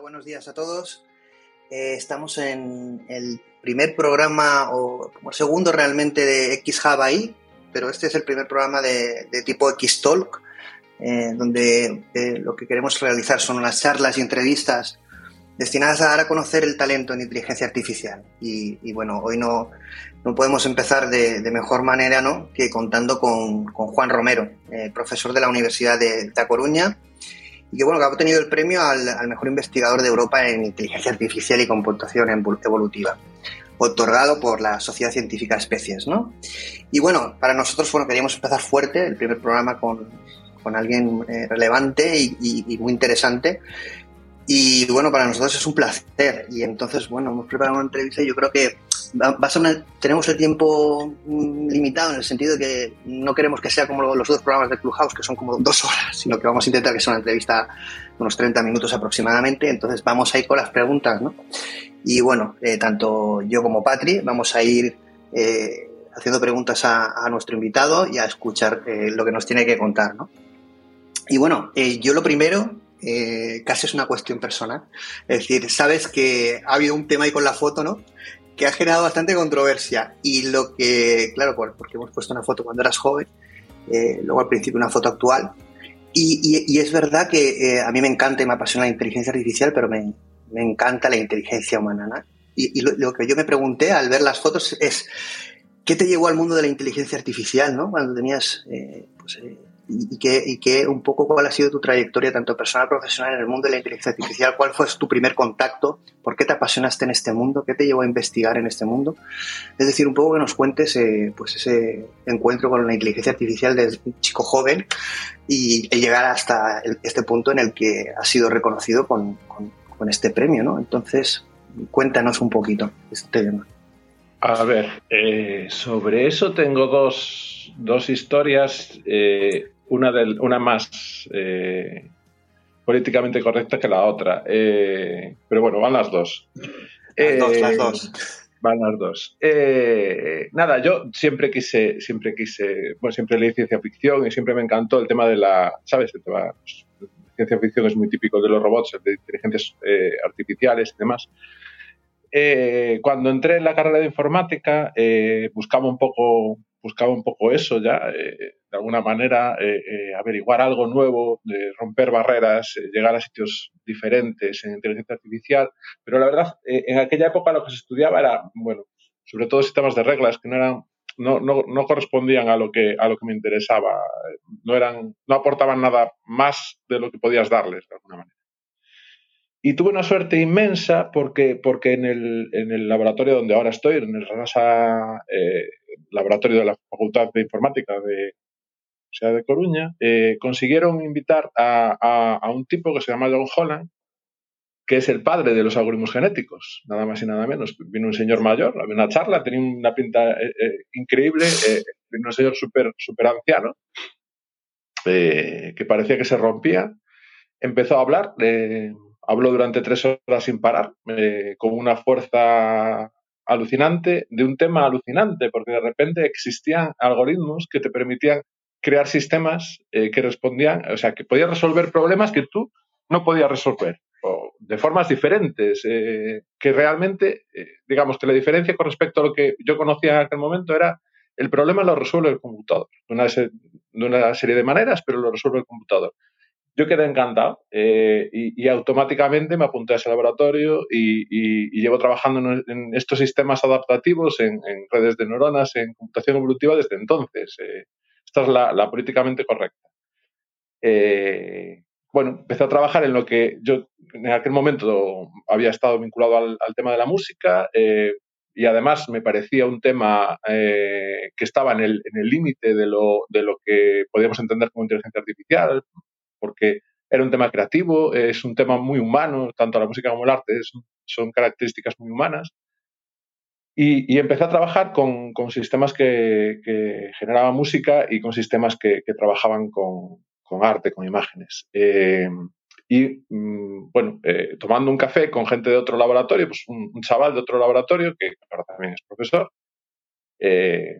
Buenos días a todos. Eh, estamos en el primer programa, o como segundo realmente, de X ahí, pero este es el primer programa de, tipo X Talk, eh, donde eh, lo que queremos realizar son unas charlas y entrevistas destinadas a dar a conocer el talento en inteligencia artificial. Y, bueno, hoy no, no podemos empezar de, mejor manera ¿no? que contando con, con Juan Romero, profesor de la Universidad de, de Coruña y que bueno, que ha obtenido el premio al, mejor investigador de Europa en inteligencia artificial y computación evolutiva, otorgado por la Sociedad Científica de Especies, ¿no? Y bueno, para nosotros, bueno, queríamos empezar fuerte el primer programa con, con alguien eh, relevante y, y, muy interesante. Y bueno, para nosotros es un placer. Y entonces, bueno, hemos preparado una entrevista y yo creo que tenemos el tiempo mm, limitado en el sentido de que no queremos que sea como los otros programas de Clubhouse, que son como dos horas, sino que vamos a intentar que sea una entrevista de unos 30 minutos aproximadamente. Entonces vamos a ir con las preguntas, ¿no? Y bueno, eh, tanto yo como Patri vamos a ir eh, haciendo preguntas a, nuestro invitado y a escuchar eh, lo que nos tiene que contar, ¿no? Y bueno, yo lo primero casi es una cuestión personal. Es decir, sabes que ha habido un tema ahí con la foto, ¿no? que ha generado bastante controversia. Y lo que, claro, porque hemos puesto una foto cuando eras joven, eh, luego al principio una foto actual. Y, es verdad que eh, a mí me encanta y me apasiona la inteligencia artificial, pero me, encanta la inteligencia humana. Y, lo, que yo me pregunté al ver las fotos es, ¿qué te llevó al mundo de la inteligencia artificial, ¿no? Cuando tenías eh, pues, y, qué, un poco cuál ha sido tu trayectoria, tanto personal profesional, en el mundo de la inteligencia artificial. ¿Cuál fue tu primer contacto? ¿Por qué te apasionaste en este mundo? ¿Qué te llevó a investigar en este mundo? Es decir, un poco que nos cuentes eh, pues ese encuentro con la inteligencia artificial desde un chico joven y, llegar hasta este punto en el que has sido reconocido con, este premio, ¿no? Entonces, cuéntanos un poquito este tema. A ver, eh, sobre eso tengo dos, dos historias. Eh, una, una más eh, políticamente correcta que la otra. Eh, pero bueno, van las dos. Las dos, las dos. Van las dos. nada, yo siempre quise, siempre quise, bueno, siempre leí ciencia ficción y siempre me encantó el tema de la, ¿sabes? El tema, ciencia ficción es muy típico de los robots, de inteligencias artificiales y demás. cuando entré en la carrera de informática, buscaba un poco buscaba un poco eso ya, eh, de alguna manera eh, eh, averiguar algo nuevo, de romper barreras, llegar a sitios diferentes en inteligencia artificial, pero la verdad, en aquella época lo que se estudiaba era, bueno, sobre todo sistemas de reglas que no eran no, no, no, correspondían a lo que a lo que me interesaba. No eran no aportaban nada más de lo que podías darles de alguna manera. Y tuve una suerte inmensa porque, porque en, el, en el laboratorio donde ahora estoy, en el RANASA eh, Laboratorio de la Facultad de Informática de Universidad de Coruña, eh, consiguieron invitar a, a, un tipo que se llama John Holland, que es el padre de los algoritmos genéticos, nada más y nada menos. Vino un señor mayor, había una charla, tenía una pinta eh, increíble, vino un señor súper super anciano, que parecía que se rompía. Empezó a hablar, Hablo durante tres horas sin parar, eh, con una fuerza alucinante, de un tema alucinante, porque de repente existían algoritmos que te permitían crear sistemas eh, que respondían, o sea, que podías resolver problemas que tú no podías resolver, de formas diferentes, eh, que realmente, digamos que la diferencia con respecto a lo que yo conocía en aquel momento era el problema lo resuelve el computador, de una, de una serie de maneras, pero lo resuelve el computador. Yo quedé encantado eh, y, automáticamente me apunté a ese laboratorio y, llevo trabajando en, estos sistemas adaptativos, en, redes de neuronas, en computación evolutiva desde entonces. Eh, esta es la, políticamente correcta. Eh, bueno, empecé a trabajar en lo que yo en aquel momento había estado vinculado al, tema de la música y además me parecía un tema que estaba en el límite de, lo, de lo que podíamos entender como inteligencia artificial, porque era un tema creativo, es un tema muy humano, tanto la música como el arte son características muy humanas. Y, empecé a trabajar con, sistemas que, generaban música y con sistemas que, trabajaban con, arte, con imágenes. Eh, y mm, bueno, eh, tomando un café con gente de otro laboratorio, pues un, chaval de otro laboratorio, que ahora también es profesor, eh,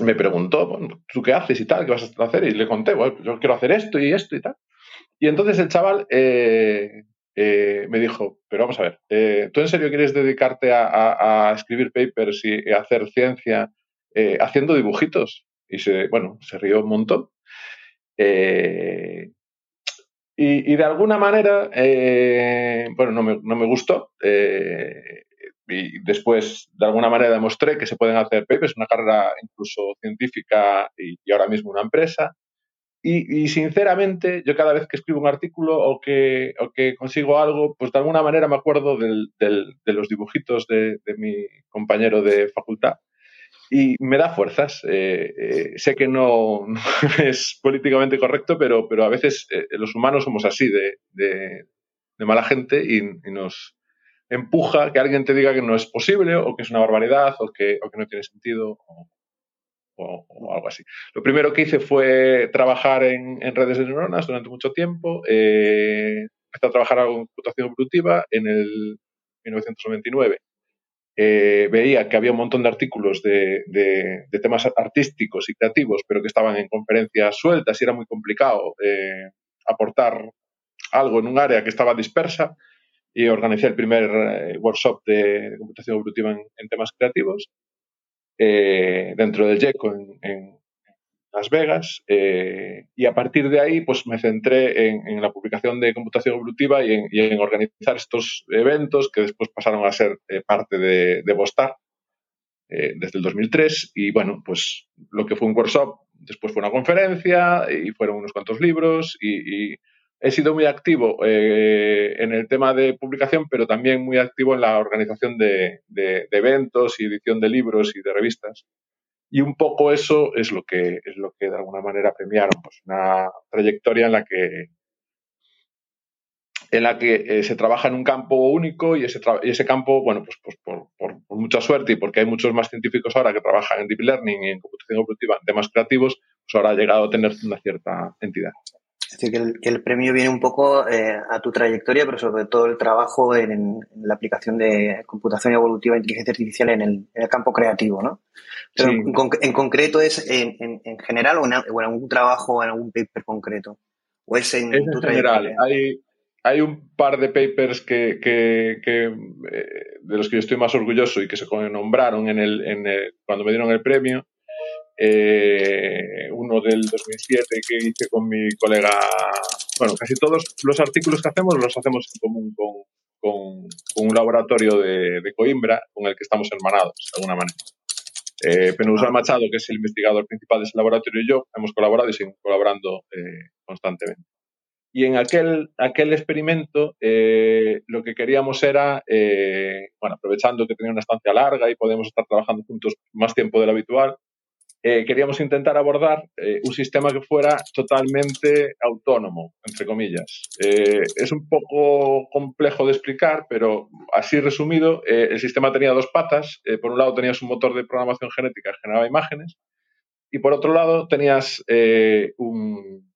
me preguntó, bueno, ¿tú qué haces y tal? ¿Qué vas a hacer? Y le conté, bueno, yo quiero hacer esto y esto y tal. Y entonces el chaval, eh, eh, me dijo, pero vamos a ver, eh, ¿tú en serio quieres dedicarte a, escribir papers y, a hacer ciencia haciendo dibujitos? Y se, bueno, se rió un montón. Y, de alguna manera, bueno, no me, no me gustó y después de alguna manera demostré que se pueden hacer papers, una carrera incluso científica y, ahora mismo una empresa. Y, sinceramente, yo cada vez que escribo un artículo o que, o que consigo algo, pues de alguna manera me acuerdo del, de los dibujitos de, mi compañero de facultad y me da fuerzas. Eh, eh, sé que no, es políticamente correcto, pero, pero a veces eh, los humanos somos así de, de, mala gente y, nos, empuja que alguien te diga que no es posible o que es una barbaridad o que, o que no tiene sentido algo así. Lo primero que hice fue trabajar en, redes de neuronas durante mucho tiempo. Eh, empecé a trabajar en computación evolutiva en el 1999. Eh, veía que había un montón de artículos de, de, temas artísticos y creativos, pero que estaban en conferencias sueltas y era muy complicado eh, aportar algo en un área que estaba dispersa y organicé el primer eh, workshop de computación evolutiva en, temas creativos eh, dentro del JECO en, Las Vegas eh, y a partir de ahí pues me centré en, la publicación de computación evolutiva y en, organizar estos eventos que después pasaron a ser parte de, de Bostar desde el 2003 y bueno pues lo que fue un workshop después fue una conferencia y fueron unos cuantos libros y he sido muy activo eh, en el tema de publicación, pero también muy activo en la organización de, eventos y edición de libros y de revistas. Y un poco eso es lo que, es lo que de alguna manera premiaron, pues una trayectoria en la que en la que eh, se trabaja en un campo único y ese, campo, bueno, pues, pues por, por, mucha suerte y porque hay muchos más científicos ahora que trabajan en deep learning y en computación evolutiva, en temas creativos, pues ahora ha llegado a tener una cierta entidad. Es decir, que el, premio viene un poco eh, a tu trayectoria, pero sobre todo el trabajo en, la aplicación de computación evolutiva e inteligencia artificial en el, campo creativo, ¿no? Pero en, concreto es en, general o en, algún trabajo, en algún paper concreto. ¿O es en, tu general. Hay, hay un par de papers que, que, eh, de los que yo estoy más orgulloso y que se nombraron en el, en el, cuando me dieron el premio eh, uno del 2007 que hice con mi colega. Bueno, casi todos los artículos que hacemos los hacemos en común con, con, un laboratorio de, Coimbra con el que estamos hermanados, de alguna manera. Eh, Penusa Machado, que es el investigador principal de ese laboratorio, y yo hemos colaborado y seguimos colaborando eh, constantemente. Y en aquel, aquel experimento eh, lo que queríamos era, bueno, aprovechando que tenía una estancia larga y podemos estar trabajando juntos más tiempo del habitual, eh, queríamos intentar abordar eh, un sistema que fuera totalmente autónomo, entre comillas. Eh, es un poco complejo de explicar, pero así resumido, el sistema tenía dos patas. por un lado tenías un motor de programación genética que generaba imágenes y por otro lado tenías un,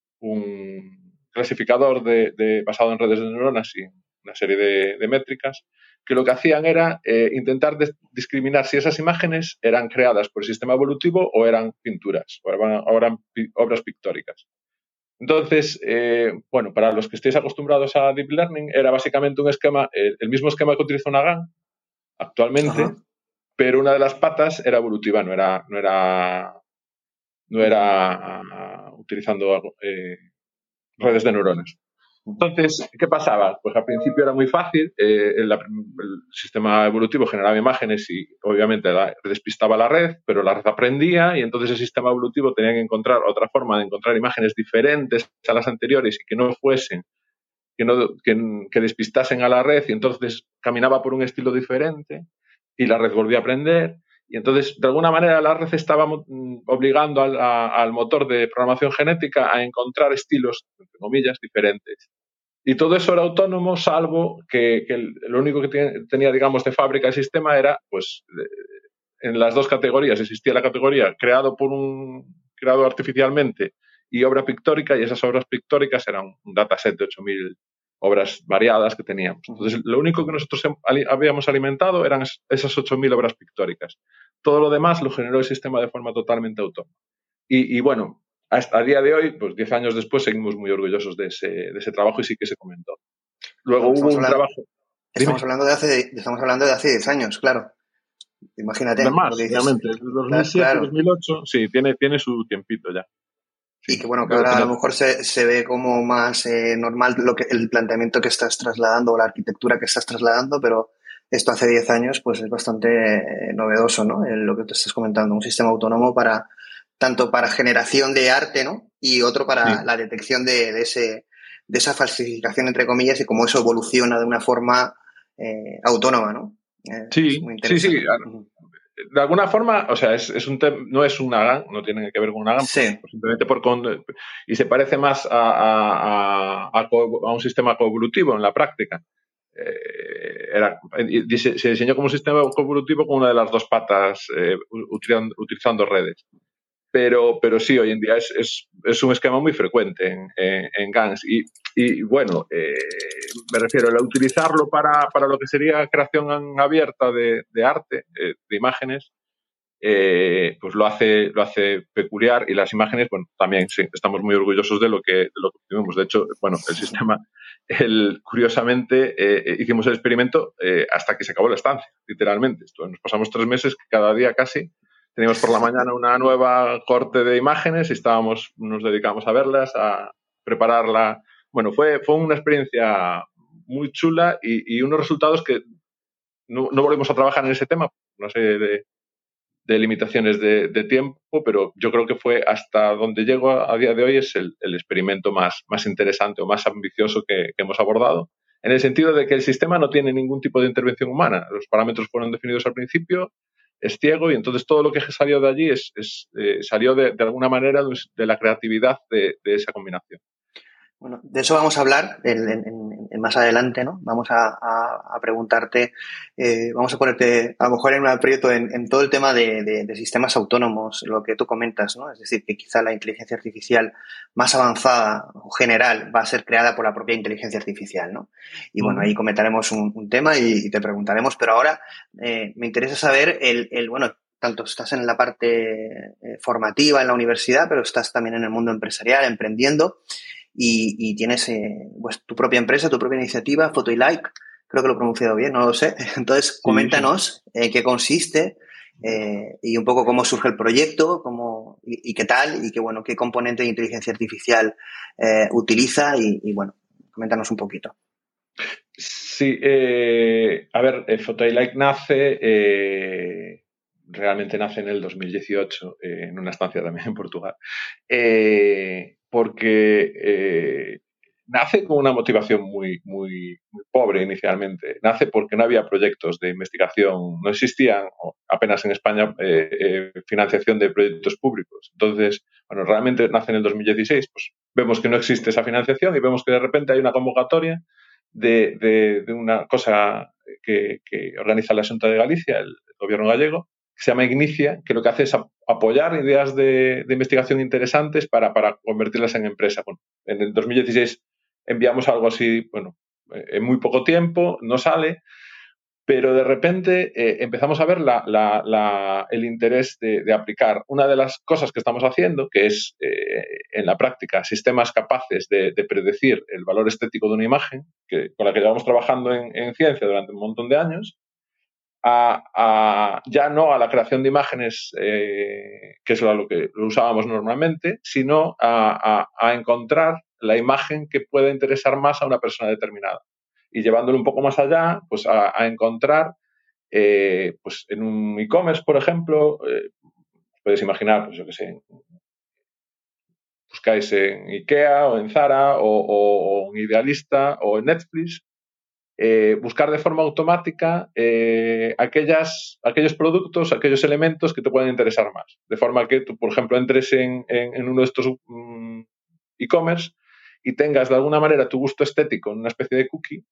clasificador de, basado en redes de neuronas y una serie de métricas que lo que hacían era eh, intentar discriminar si esas imágenes eran creadas por el sistema evolutivo o eran pinturas, o eran, obras pictóricas. Entonces, eh, bueno, para los que estéis acostumbrados a Deep Learning, era básicamente un esquema, el mismo esquema que utiliza una GAN actualmente, pero una de las patas era evolutiva, no era, no era, no era ah, utilizando eh, redes de neuronas. Entonces, ¿qué pasaba? Pues al principio era muy fácil, eh, el, sistema evolutivo generaba imágenes y obviamente despistaba la red, pero la red aprendía y entonces el sistema evolutivo tenía que encontrar otra forma de encontrar imágenes diferentes a las anteriores y que no fuesen, que, no, que despistasen a la red y entonces caminaba por un estilo diferente y la red volvía a aprender y entonces, de alguna manera, la red estaba mm, obligando al, motor de programación genética a encontrar estilos, entre comillas, diferentes. Y todo eso era autónomo, salvo que, lo único que tenía, digamos, de fábrica el sistema era, pues, en las dos categorías. Existía la categoría creado por un, creado artificialmente y obra pictórica, y esas obras pictóricas eran un dataset de 8.000 obras variadas que teníamos. Entonces, lo único que nosotros habíamos alimentado eran esas 8.000 obras pictóricas. Todo lo demás lo generó el sistema de forma totalmente autónoma. Y, bueno, hasta a día de hoy, pues 10 años después, seguimos muy orgullosos de ese, de ese trabajo y sí que se comentó. Luego hubo un trabajo. Estamos hablando, de hace, estamos hablando de hace 10 años, claro. Imagínate. Además, obviamente. 2007, 2008, sí, tiene, tiene su tiempito ya. y que bueno, que ahora a lo mejor se, se ve como más eh, normal lo que, el planteamiento que estás trasladando o la arquitectura que estás trasladando, pero esto hace 10 años pues es bastante eh, novedoso, ¿no? lo que te estás comentando, un sistema autónomo para tanto para generación de arte, ¿no? Y otro para la detección de, de, ese, de esa falsificación, entre comillas, y cómo eso evoluciona de una forma eh, autónoma, ¿no? sí, sí, sí. De alguna forma, o sea, es, es un no es una GAN, no tiene que ver con una GAN, sí. Pues, simplemente por y se parece más a, a, a, un sistema coevolutivo en la práctica. Eh, era, se, diseñó como un sistema coevolutivo con una de las dos patas eh, utilizando redes. Pero, pero sí, hoy en día es, es, un esquema muy frecuente en, en, GANs. Y, y bueno, eh, me refiero a utilizarlo para, para, lo que sería creación abierta de, de arte, eh, de imágenes, eh, pues lo hace, lo hace peculiar y las imágenes, bueno, también sí, estamos muy orgullosos de lo que, lo que tuvimos. De hecho, bueno, el sistema, el, curiosamente, eh, hicimos el experimento eh, hasta que se acabó la estancia, literalmente. Nos pasamos tres meses cada día casi teníamos por la mañana una nueva corte de imágenes y estábamos, nos dedicamos a verlas, a prepararla. Bueno, fue, fue una experiencia muy chula y, unos resultados que no, volvemos a trabajar en ese tema, no sé de, limitaciones de, tiempo, pero yo creo que fue hasta donde llego a, día de hoy es el, experimento más, más interesante o más ambicioso que, hemos abordado, en el sentido de que el sistema no tiene ningún tipo de intervención humana. Los parámetros fueron definidos al principio, es ciego y entonces todo lo que salió de allí es, eh, salió de, alguna manera de la creatividad de, esa combinación. Bueno, de eso vamos a hablar en, más adelante, ¿no? Vamos a, preguntarte, eh, vamos a ponerte a lo mejor en un proyecto en, todo el tema de, sistemas autónomos, lo que tú comentas, ¿no? Es decir, que quizá la inteligencia artificial más avanzada o general va a ser creada por la propia inteligencia artificial, ¿no? Y bueno, ahí comentaremos un, tema y, te preguntaremos, pero ahora eh, me interesa saber el, el, bueno, tanto estás en la parte eh, formativa en la universidad, pero estás también en el mundo empresarial, emprendiendo y, tienes eh, pues, tu propia empresa, tu propia iniciativa, Photo y Like, creo que lo he pronunciado bien, no lo sé. Entonces, coméntanos eh, qué consiste eh, y un poco cómo surge el proyecto cómo, y, qué tal y qué, bueno, qué componente de inteligencia artificial utiliza y, bueno, coméntanos un poquito. Sí, a ver, Photo y Like nace realmente nace en el 2018, en una estancia también en Portugal. Porque eh, nace con una motivación muy, muy, pobre inicialmente. Nace porque no había proyectos de investigación, no existían apenas en España eh, eh, financiación de proyectos públicos. Entonces, bueno, realmente nace en el 2016, pues vemos que no existe esa financiación y vemos que de repente hay una convocatoria de, de, una cosa que, que, organiza la Junta de Galicia, el gobierno gallego, se llama Ignicia, que lo que hace es apoyar ideas de, investigación interesantes para, convertirlas en empresa. en el 2016 enviamos algo así, bueno, eh, en muy poco tiempo, no sale, pero de repente eh, empezamos a ver el interés de, aplicar una de las cosas que estamos haciendo, que es eh, en la práctica sistemas capaces de, predecir el valor estético de una imagen, que, con la que llevamos trabajando en ciencia durante un montón de años, a, ya no a la creación de imágenes, eh, que es lo que usábamos normalmente, sino a, encontrar la imagen que pueda interesar más a una persona determinada. Y llevándolo un poco más allá, pues a, encontrar, eh, pues en un e-commerce, por ejemplo, eh, puedes imaginar, pues yo qué sé, buscáis en IKEA o en Zara o, o, en Idealista o en Netflix eh, buscar de forma automática eh, aquellas, aquellos productos, aquellos elementos que te pueden interesar más. De forma que tú, por ejemplo, entres en, uno de estos mm, e-commerce y tengas de alguna manera tu gusto estético en una especie de cookie.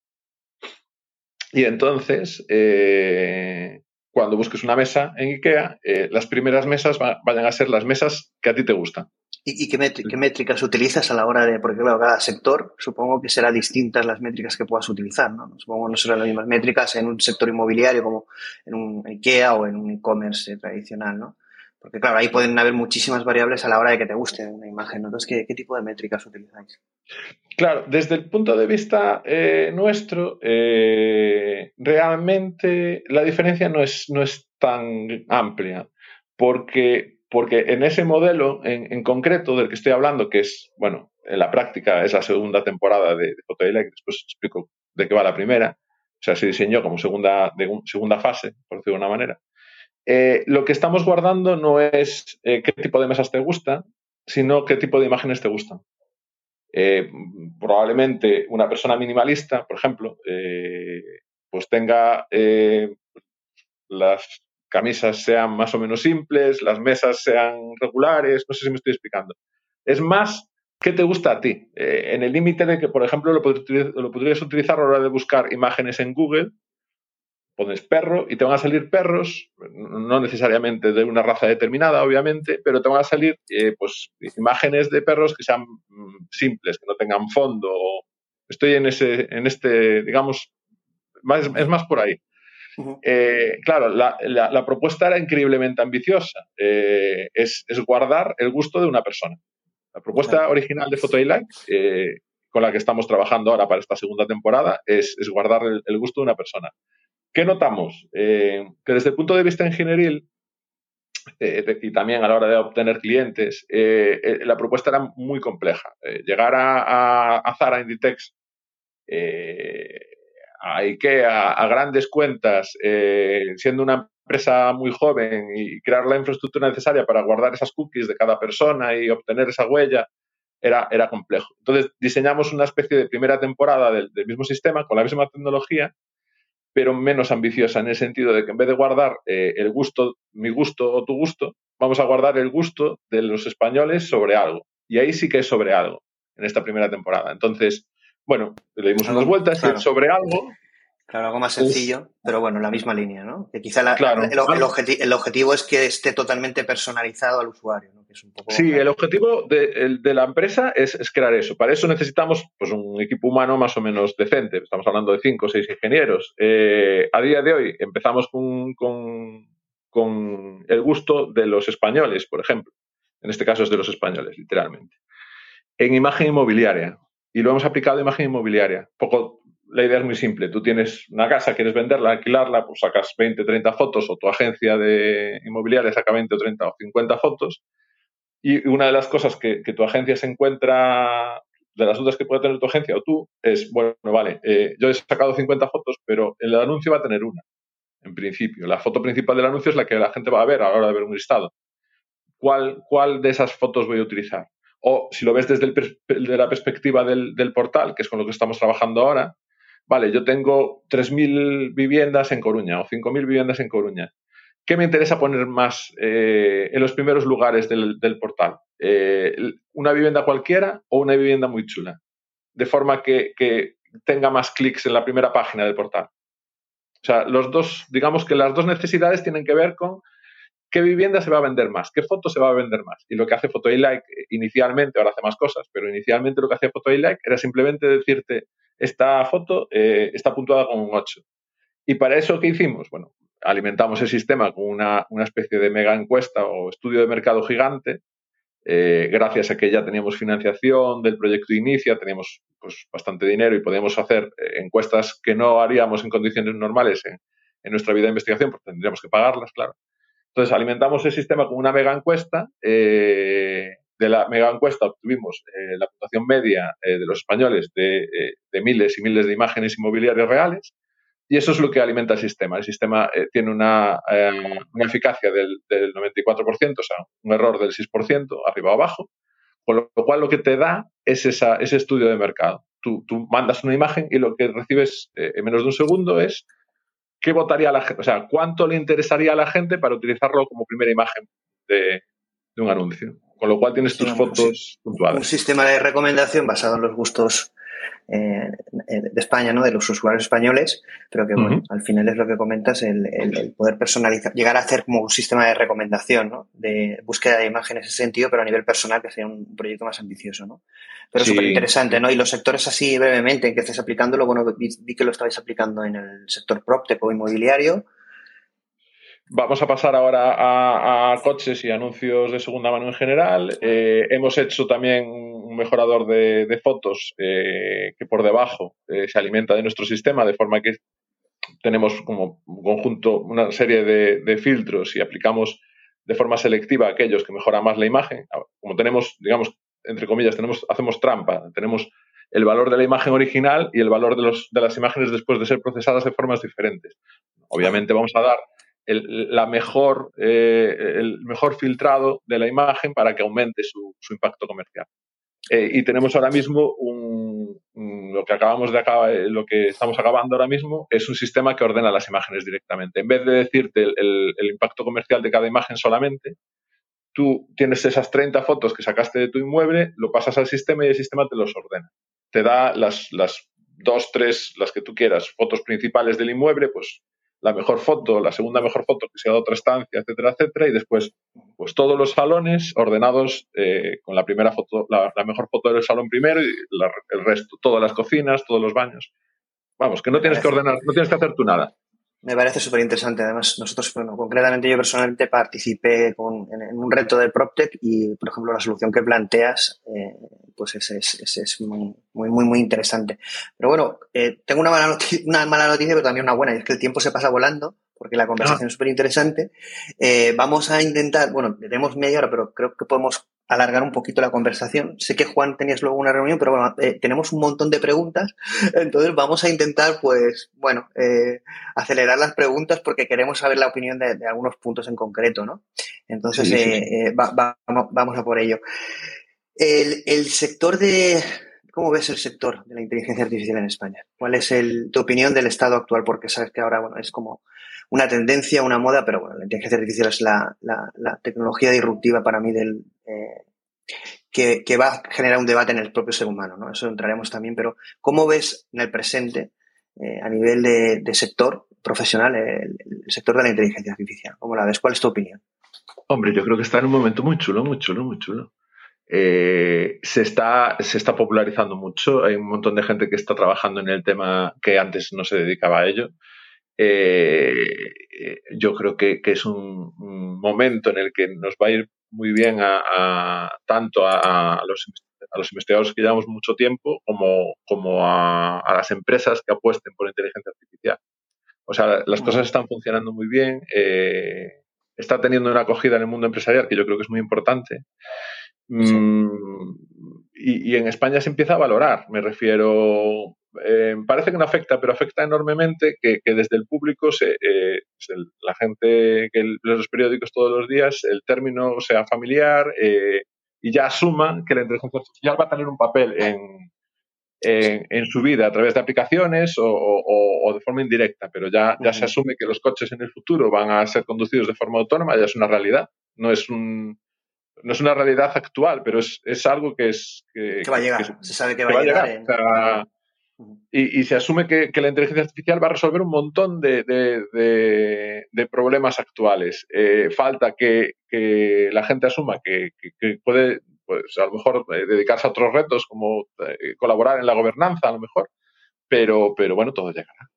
Y entonces, eh, cuando busques una mesa en IKEA, las primeras mesas vayan a ser las mesas que a ti te gustan. ¿Y, qué, métricas utilizas a la hora de, porque claro, cada sector supongo que será distintas las métricas que puedas utilizar, ¿no? Supongo que no serán las mismas métricas en un sector inmobiliario como en un IKEA o en un e-commerce tradicional, ¿no? Porque claro, ahí pueden haber muchísimas variables a la hora de que te guste una imagen. Entonces, ¿qué, tipo de métricas utilizáis? Claro, desde el punto de vista eh, nuestro, eh, realmente la diferencia no es, no es tan amplia, porque, porque en ese modelo en, concreto del que estoy hablando, que es, bueno, en la práctica es la segunda temporada de, de después explico de qué va la primera, o sea, se diseñó como segunda, segunda fase, por decirlo de una manera. Eh, lo que estamos guardando no es eh, qué tipo de mesas te gustan, sino qué tipo de imágenes te gustan. Eh, probablemente una persona minimalista, por ejemplo, pues tenga las camisas sean más o menos simples, las mesas sean regulares, no sé si me estoy explicando. Es más, ¿qué te gusta a ti? en el límite de que, por ejemplo, lo, lo podrías utilizar a la hora de buscar imágenes en Google pones perro y te van a salir perros, no necesariamente de una raza determinada, obviamente, pero te van a salir eh, pues, imágenes de perros que sean mm, simples, que no tengan fondo. Estoy en ese, en este, digamos, es más por ahí. Eh, claro, la, propuesta era increíblemente ambiciosa. Eh, es, guardar el gusto de una persona. La propuesta original de Photo con la que estamos trabajando ahora para esta segunda temporada, es, guardar el, gusto de una persona. ¿Qué notamos? Eh, que desde el punto de vista ingenieril eh, y también a la hora de obtener clientes, eh, la propuesta era muy compleja. llegar a, a, Zara, Inditex, a IKEA, a grandes cuentas, siendo una empresa muy joven y crear la infraestructura necesaria para guardar esas cookies de cada persona y obtener esa huella, era, era complejo. Entonces diseñamos una especie de primera temporada del mismo sistema con la misma tecnología pero menos ambiciosa en el sentido de que en vez de guardar eh, el gusto, mi gusto o tu gusto, vamos a guardar el gusto de los españoles sobre algo. Y ahí sí que es sobre algo, en esta primera temporada. Entonces, bueno, le dimos unas vueltas sobre algo. Claro, algo más sencillo, pero bueno, la misma línea, ¿no? Que quizá el, objetivo es que esté totalmente personalizado al usuario, ¿no? Sí, el objetivo de, la empresa es, crear eso. Para eso necesitamos pues, un equipo humano más o menos decente. Estamos hablando de cinco o seis ingenieros. Eh, a día de hoy empezamos con, con, el gusto de los españoles, por ejemplo. En este caso es de los españoles, literalmente. En imagen inmobiliaria. Y lo hemos aplicado a imagen inmobiliaria. Poco, la idea es muy simple. Tú tienes una casa, quieres venderla, alquilarla, pues sacas 20, 30 fotos o tu agencia de inmobiliaria saca 20 o 30 o 50 fotos y una de las cosas que, tu agencia se encuentra, de las dudas que puede tener tu agencia o tú, es, bueno, vale, eh, yo he sacado 50 fotos, pero el anuncio va a tener una, en principio. La foto principal del anuncio es la que la gente va a ver a la hora de ver un listado. ¿Cuál, cuál de esas fotos voy a utilizar? O si lo ves desde la perspectiva del, del portal, que es con lo que estamos trabajando ahora, vale, yo tengo 3.000 viviendas en Coruña o 5.000 viviendas en Coruña. ¿Qué me interesa poner más eh, en los primeros lugares del, portal? Eh, ¿Una vivienda cualquiera o una vivienda muy chula? De forma que, tenga más clics en la primera página del portal. O sea, los dos, digamos que las dos necesidades tienen que ver con qué vivienda se va a vender más, qué foto se va a vender más. Y lo que hace Photo Like eh, inicialmente, ahora hace más cosas, pero inicialmente lo que hacía Photo Like era simplemente decirte, esta foto está puntuada con un 8. ¿Y para eso qué hicimos? Bueno, alimentamos el sistema con una, especie de mega encuesta o estudio de mercado gigante. Eh, gracias a que ya teníamos financiación del proyecto Inicia, teníamos pues, bastante dinero y podíamos hacer eh, encuestas que no haríamos en condiciones normales en, nuestra vida de investigación, porque tendríamos que pagarlas, claro. Entonces, alimentamos el sistema con una mega encuesta. Eh, de la mega encuesta obtuvimos la puntuación media de los españoles de, de, miles y miles de imágenes inmobiliarias reales y eso es lo que alimenta el sistema. El sistema eh, tiene una, eh, una eficacia del, del, 94%, o sea, un error del 6%, arriba o abajo, con lo cual lo que te da es esa, ese estudio de mercado. Tú, tú, mandas una imagen y lo que recibes eh, en menos de un segundo es qué votaría la gente, o sea, cuánto le interesaría a la gente para utilizarlo como primera imagen de, de un anuncio. Con lo cual tienes tus fotos puntuadas. Un sistema de recomendación basado en los gustos eh, de España, ¿no? De los usuarios españoles, pero que, bueno, al final es lo que comentas, el, el, poder personalizar, llegar a hacer como un sistema de recomendación, ¿no? De búsqueda de imagen en ese sentido, pero a nivel personal que sea un proyecto más ambicioso, ¿no? Pero súper interesante, ¿no? Y los sectores así brevemente en que estés aplicándolo, bueno, vi, que lo estabais aplicando en el sector PropTech o inmobiliario. Vamos a pasar ahora a, coches y anuncios de segunda mano en general. Eh, hemos hecho también un mejorador de, fotos eh, que por debajo eh, se alimenta de nuestro sistema, de forma que tenemos como un conjunto, una serie de, filtros y aplicamos de forma selectiva aquellos que mejoran más la imagen. Como tenemos, digamos, entre comillas, tenemos, hacemos trampa, tenemos el valor de la imagen original y el valor de, los, de las imágenes después de ser procesadas de formas diferentes. Obviamente vamos a dar el, la mejor, eh, el mejor filtrado de la imagen para que aumente su, impacto comercial. Eh, y tenemos ahora mismo un, lo que acabamos de acabar, eh, lo que estamos acabando ahora mismo es un sistema que ordena las imágenes directamente. En vez de decirte el, impacto comercial de cada imagen solamente, tú tienes esas 30 fotos que sacaste de tu inmueble, lo pasas al sistema y el sistema te los ordena. Te da las, las dos, tres, las que tú quieras, fotos principales del inmueble, pues la mejor foto, la segunda mejor foto que sea de otra estancia, etcétera, etcétera, y después, pues todos los salones ordenados eh, con la primera foto, la, mejor foto del salón primero y el resto, todas las cocinas, todos los baños. Vamos, que no tienes que ordenar, no tienes que hacer tú nada. Me parece súper interesante. Además, nosotros, bueno, concretamente yo personalmente participé con, en, un reto de PropTech y, por ejemplo, la solución que planteas, eh, pues es, es, es, muy, muy, muy, muy interesante. Pero bueno, eh, tengo una mala, noticia, una mala noticia, pero también una buena, y es que el tiempo se pasa volando, porque la conversación ah. es súper interesante. Eh, vamos a intentar, bueno, tenemos media hora, pero creo que podemos alargar un poquito la conversación. Sé que Juan tenías luego una reunión, pero bueno, eh, tenemos un montón de preguntas, entonces vamos a intentar, pues, bueno, eh, acelerar las preguntas porque queremos saber la opinión de, algunos puntos en concreto, ¿no? Entonces, eh, vamos a por ello. El, sector de... ¿Cómo ves el sector de la inteligencia artificial en España? ¿Cuál es el, tu opinión del estado actual? Porque sabes que ahora, bueno, es como una tendencia, una moda, pero bueno, la inteligencia artificial es la, tecnología disruptiva para mí del, eh, que, va a generar un debate en el propio ser humano, ¿no? Eso entraremos también, pero ¿cómo ves en el presente, eh, a nivel de sector profesional, el, sector de la inteligencia artificial? ¿Cómo la ves? ¿Cuál es tu opinión? Hombre, yo creo que está en un momento muy chulo, muy chulo, muy chulo. Eh, se, está, se está popularizando mucho. Hay un montón de gente que está trabajando en el tema que antes no se dedicaba a ello. Eh, yo creo que, es un, momento en el que nos va a ir muy bien a, tanto a, los, a, los, investigadores que llevamos mucho tiempo como, como a, las empresas que apuesten por inteligencia artificial. O sea, las cosas están funcionando muy bien, eh, está teniendo una acogida en el mundo empresarial que yo creo que es muy importante. Mm, y, en España se empieza a valorar, me refiero, eh, parece que no afecta, pero afecta enormemente que, desde el público, se, eh, la gente que lee los periódicos todos los días, el término sea familiar eh, y ya asuma que la inteligencia artificial va a tener un papel en, en, su vida a través de aplicaciones o, de forma indirecta, pero ya, ya se asume que los coches en el futuro van a ser conducidos de forma autónoma, ya es una realidad, no es un no es una realidad actual, pero es, es algo que es... Que, va a llegar, se sabe que va, a llegar. y, y, se asume que, que, la inteligencia artificial va a resolver un montón de, de, de, problemas actuales. Eh, falta que, que, la gente asuma que, puede, pues a lo mejor, eh, dedicarse a otros retos como eh, colaborar en la gobernanza, a lo mejor, pero, pero bueno, todo llegará.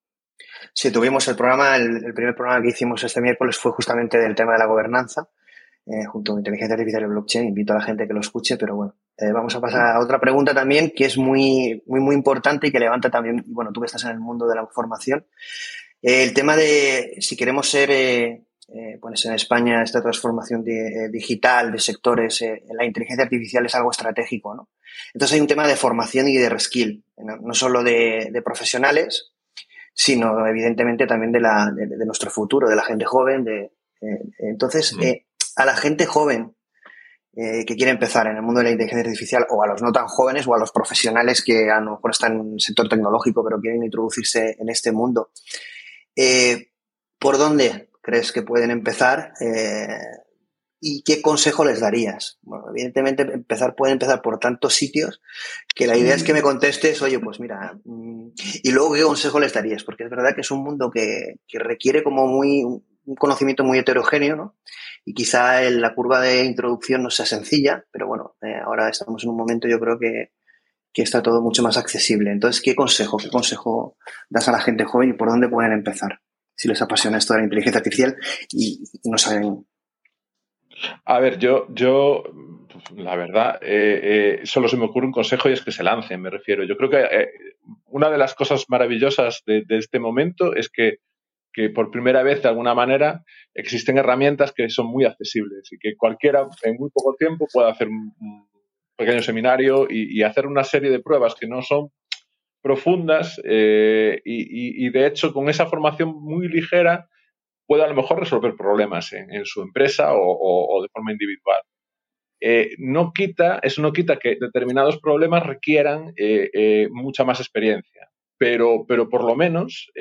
Sí, tuvimos el programa, el, el primer programa que hicimos este miércoles fue justamente del tema de la gobernanza eh, junto con inteligencia artificial y blockchain. Invito a la gente que lo escuche, pero bueno, eh, vamos a pasar a otra pregunta también que es muy, muy, muy importante y que levanta también, bueno, tú que estás en el mundo de la formación, eh, el tema de si queremos ser, pues en España esta transformación digital de sectores, la inteligencia artificial es algo estratégico, ¿no? Entonces hay un tema de formación y de reskill, no, solo de, profesionales, sino evidentemente también de, la, de, nuestro futuro, de la gente joven. De, entonces, a la gente joven eh, que quiere empezar en el mundo de la inteligencia artificial o a los no tan jóvenes o a los profesionales que a lo mejor están en el sector tecnológico pero quieren introducirse en este mundo. Eh, ¿Por dónde crees que pueden empezar? Eh, ¿Y qué consejo les darías? Bueno, evidentemente empezar, pueden empezar por tantos sitios que la idea es que me contestes, oye, pues mira, mm, y luego qué consejo les darías, porque es verdad que es un mundo que, que requiere como muy, un conocimiento muy heterogéneo, ¿no? Y quizá la curva de introducción no sea sencilla, pero bueno, eh, ahora estamos en un momento yo creo que, que está todo mucho más accesible. Entonces, ¿qué consejo, qué consejo das a la gente joven y por dónde pueden empezar? si les apasiona esto de la inteligencia artificial y, no saben. A ver, yo, yo la verdad, eh, eh, solo se me ocurre un consejo y es que se lancen, me refiero. Yo creo que una de las cosas maravillosas de, este momento es que, que, por primera vez, de alguna manera, existen herramientas que son muy accesibles y que cualquiera en muy poco tiempo puede hacer un, pequeño seminario y, hacer una serie de pruebas que no son profundas y, de hecho con esa formación muy ligera puede a lo mejor resolver problemas en, su empresa o de forma individual. Eh, no quita, eso no quita que determinados problemas requieran eh, eh, mucha más experiencia, pero, pero por lo menos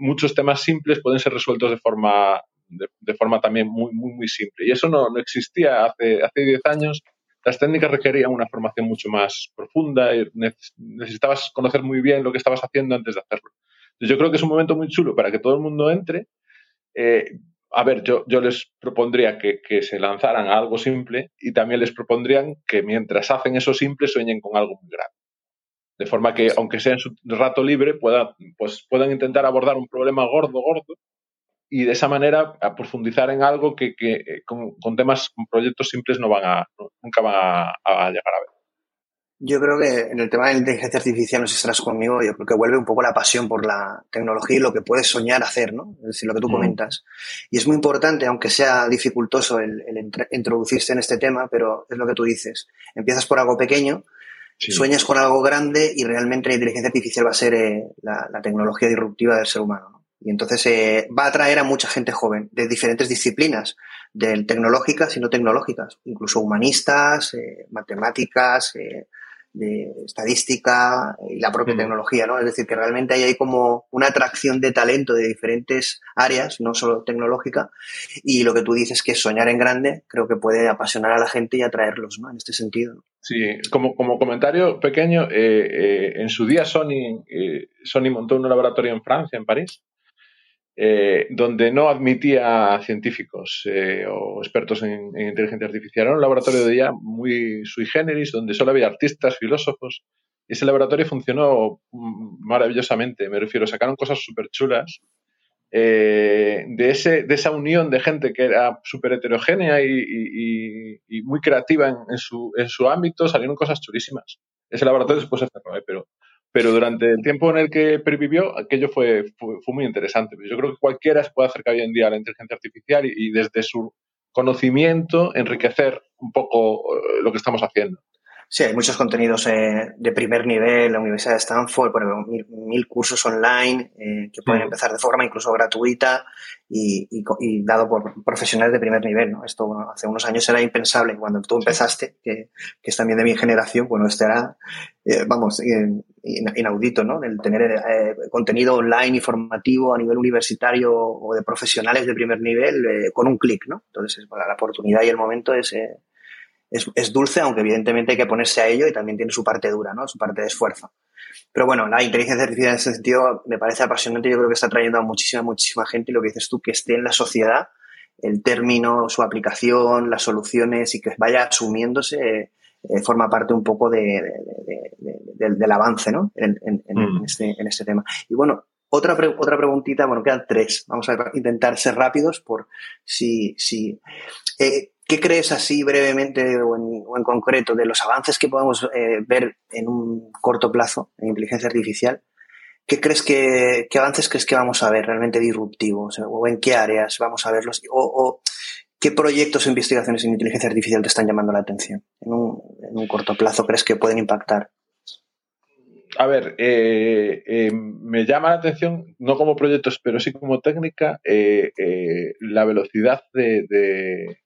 muchos temas simples pueden ser resueltos de forma, de, forma también muy, muy, muy simple. Y eso no, existía hace, hace 10 años. Las técnicas requerían una formación mucho más profunda, y necesitabas conocer muy bien lo que estabas haciendo antes de hacerlo. yo creo que es un momento muy chulo para que todo el mundo entre, a ver, yo, yo les propondría que, se lanzaran a algo simple y también les propondrían que mientras hacen eso simple sueñen con algo muy grande. De forma que, aunque sea en su rato libre, pueda, pues, puedan intentar abordar un problema gordo, gordo, y de esa manera a profundizar en algo que, eh, con, temas, con proyectos simples no van a, nunca van a llegar a ver. Yo creo que en el tema de la inteligencia artificial, no sé si estarás conmigo, yo creo que vuelve un poco la pasión por la tecnología y lo que puedes soñar hacer, ¿no? Es decir, lo que tú mm. comentas. Y es muy importante, aunque sea dificultoso el, introducirse en este tema, pero es lo que tú dices. Empiezas por algo pequeño, sueñas con algo grande y realmente la inteligencia artificial va a ser eh, la, tecnología disruptiva del ser humano. ¿no? Y entonces eh, va a atraer a mucha gente joven de diferentes disciplinas, de tecnológicas y no tecnológicas, incluso humanistas, eh, matemáticas, de estadística y la propia tecnología, ¿no? Es decir, que realmente hay como una atracción de talento de diferentes áreas, no solo tecnológica, y lo que tú dices que soñar en grande, creo que puede apasionar a la gente y atraerlos, ¿no? En este sentido. Sí, como, como comentario pequeño, eh, eh, en su día Sony, eh, Sony montó un laboratorio en Francia, en París, eh, donde no admitía científicos eh, o expertos en, inteligencia artificial. Era un laboratorio de IA muy sui generis, donde solo había artistas, filósofos. Y ese laboratorio funcionó maravillosamente. Me refiero, sacaron cosas súper chulas. Eh, de, ese, de esa unión de gente que era súper heterogénea y, muy creativa en, su, en su ámbito, salieron cosas chulísimas. Ese laboratorio después se cerró, pero pero durante el tiempo en el que pervivió, aquello fue, fue, muy interesante. Yo creo que cualquiera se puede acercar hoy en día a la inteligencia artificial y, desde su conocimiento enriquecer un poco eh, lo que estamos haciendo. Sí, hay muchos contenidos eh, de primer nivel. La Universidad de Stanford pone mil, cursos online eh, que pueden mm. empezar de forma incluso gratuita y, dado por profesionales de primer nivel. ¿no? Esto hace unos años era impensable. Cuando tú empezaste, que, es también de mi generación, bueno, esto era, vamos, inaudito, ¿no? El tener eh, contenido online y formativo a nivel universitario o de profesionales de primer nivel eh, con un clic, ¿no? Entonces, la oportunidad y el momento eh, es, es, dulce, aunque evidentemente hay que ponerse a ello y también tiene su parte dura, ¿no? Su parte de esfuerzo. Pero bueno, la inteligencia artificial en ese sentido me parece apasionante. Yo creo que está trayendo a muchísima, muchísima gente y lo que dices tú, que esté en la sociedad el término, su aplicación, las soluciones y que vaya asumiéndose eh, forma parte un poco de, del avance ¿no? Mm. este, en, este, tema. Y bueno, otra, otra preguntita, bueno, quedan tres. Vamos a intentar ser rápidos por si... si eh, ¿Qué crees así brevemente o en, concreto de los avances que podemos eh, ver en un corto plazo en inteligencia artificial? ¿Qué crees que, avances crees que vamos a ver realmente disruptivos? O, en qué áreas vamos a verlos? o ¿Qué proyectos o investigaciones en inteligencia artificial te están llamando la atención? En un, corto plazo, ¿crees que pueden impactar? A ver, eh, eh, me llama la atención, no como proyectos, pero sí como técnica, eh, la velocidad de,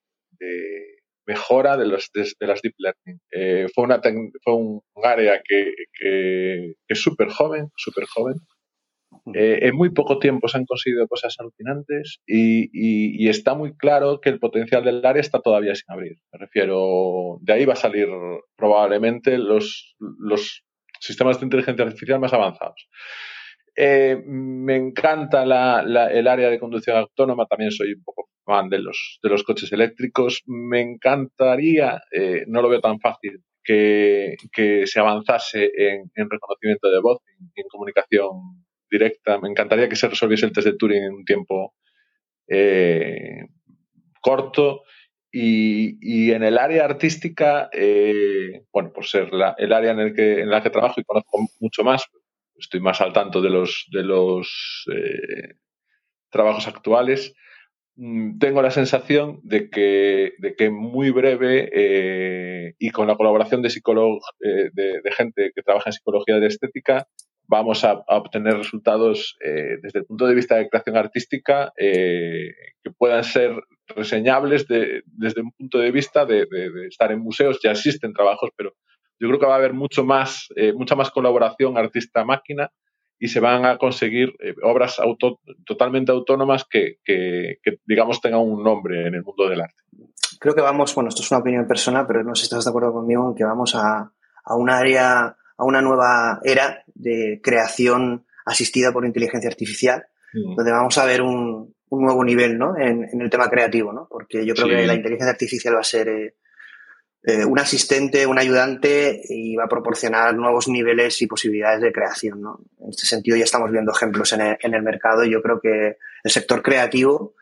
mejora de, los, de, las deep learning. fue, una fue un área que, que es súper joven, súper joven, eh, en muy poco tiempo se han conseguido cosas alucinantes y, está muy claro que el potencial del área está todavía sin abrir. Me refiero, de ahí va a salir probablemente los, los sistemas de inteligencia artificial más avanzados. Eh, me encanta el área de conducción autónoma, también soy un poco fan de los, de los coches eléctricos. Me encantaría, eh, no lo veo tan fácil, que, se avanzase en, reconocimiento de voz, en comunicación directa. Me encantaría que se resolviese el test de Turing en un tiempo eh, corto. Y, en el área artística, eh, bueno, por ser el área en, el que, en la que trabajo y conozco mucho más, estoy más al tanto de los, de los trabajos actuales. Mm, tengo la sensación de que, de que muy breve eh, y con la colaboración de psicólogos, eh, de, gente que trabaja en psicología de estética, vamos a, obtener resultados eh, desde el punto de vista de creación artística que puedan ser reseñables desde un punto de vista de, de, estar en museos. Ya existen trabajos, pero yo creo que va a haber mucho más, mucha más colaboración artista-máquina y se van a conseguir eh, obras totalmente autónomas que, digamos, tengan un nombre en el mundo del arte. Creo que vamos, bueno, esto es una opinión personal, pero no sé si estás de acuerdo conmigo en que vamos a, un área, a una nueva era de creación asistida por inteligencia artificial, mm. donde vamos a ver un, nuevo nivel ¿no? en, el tema creativo, ¿no? porque yo creo que la inteligencia artificial va a ser eh, eh, un asistente, un ayudante y va a proporcionar nuevos niveles y posibilidades de creación. ¿no? En este sentido ya estamos viendo ejemplos en el, mercado y yo creo que el sector creativo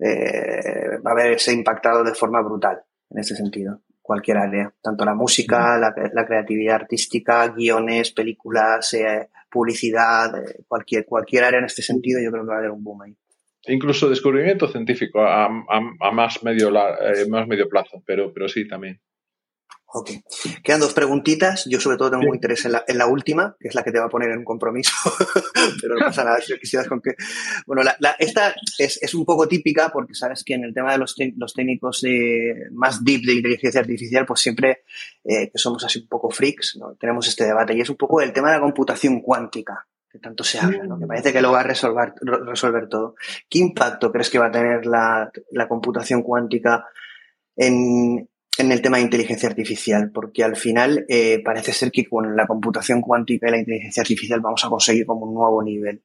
eh, va a verse impactado de forma brutal en este sentido, cualquier área, tanto la música, la, creatividad artística, guiones, películas, eh, publicidad, cualquier, cualquier área en este sentido, yo creo que va a haber un boom ahí incluso descubrimiento científico a, más, medio, más medio plazo, pero, pero sí también. Ok. Quedan dos preguntitas. Yo sobre todo tengo muy interés en la, última, que es la que te va a poner en un compromiso. Pero no pasa nada si quisieras con que... Bueno, esta es, un poco típica porque sabes que en el tema de los, los técnicos más deep de inteligencia artificial, pues siempre eh, que somos así un poco freaks, ¿no? tenemos este debate. Y es un poco el tema de la computación cuántica, que tanto se habla, ¿no? que parece que lo va a resolver, resolver todo. ¿Qué impacto crees que va a tener la, la computación cuántica en, en el tema de inteligencia artificial, porque al final eh, parece ser que con la computación cuántica y la inteligencia artificial vamos a conseguir como un nuevo nivel.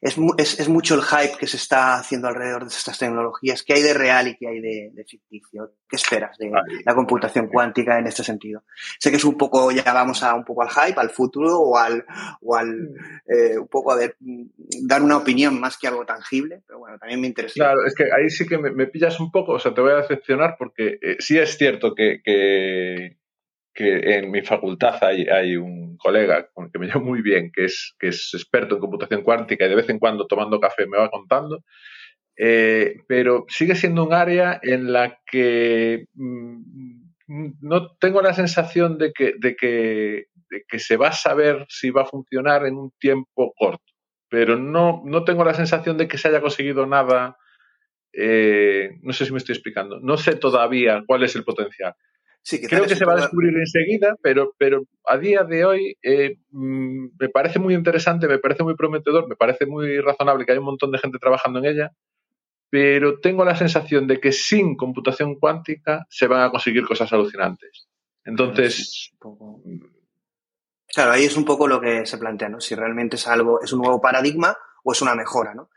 Es, es, es, mucho el hype que se está haciendo alrededor de estas tecnologías. ¿Qué hay de real y qué hay de, ficticio? ¿Qué esperas de la computación cuántica en este sentido? Sé que es un poco, ya vamos a un poco al hype, al futuro o al, o al mm. eh, un poco a ver, dar una opinión más que algo tangible, pero bueno, también me interesa. Claro, es que ahí sí que me, pillas un poco, o sea, te voy a decepcionar porque eh, sí es cierto que, que que en mi facultad hay, un colega con el que me llevo muy bien, que es, que es experto en computación cuántica y de vez en cuando tomando café me va contando, eh, pero sigue siendo un área en la que mm, no tengo la sensación de que, de, que, que se va a saber si va a funcionar en un tiempo corto, pero no, no tengo la sensación de que se haya conseguido nada. Eh, no sé si me estoy explicando. No sé todavía cuál es el potencial. Creo que se va a descubrir enseguida, pero, pero a día de hoy eh, mm, me parece muy interesante, me parece muy prometedor, me parece muy razonable que hay un montón de gente trabajando en ella, pero tengo la sensación de que sin computación cuántica se van a conseguir cosas alucinantes. Entonces... Claro, ahí es un poco lo que se plantea, ¿no? Si realmente es algo, es un nuevo paradigma o es una mejora, ¿no?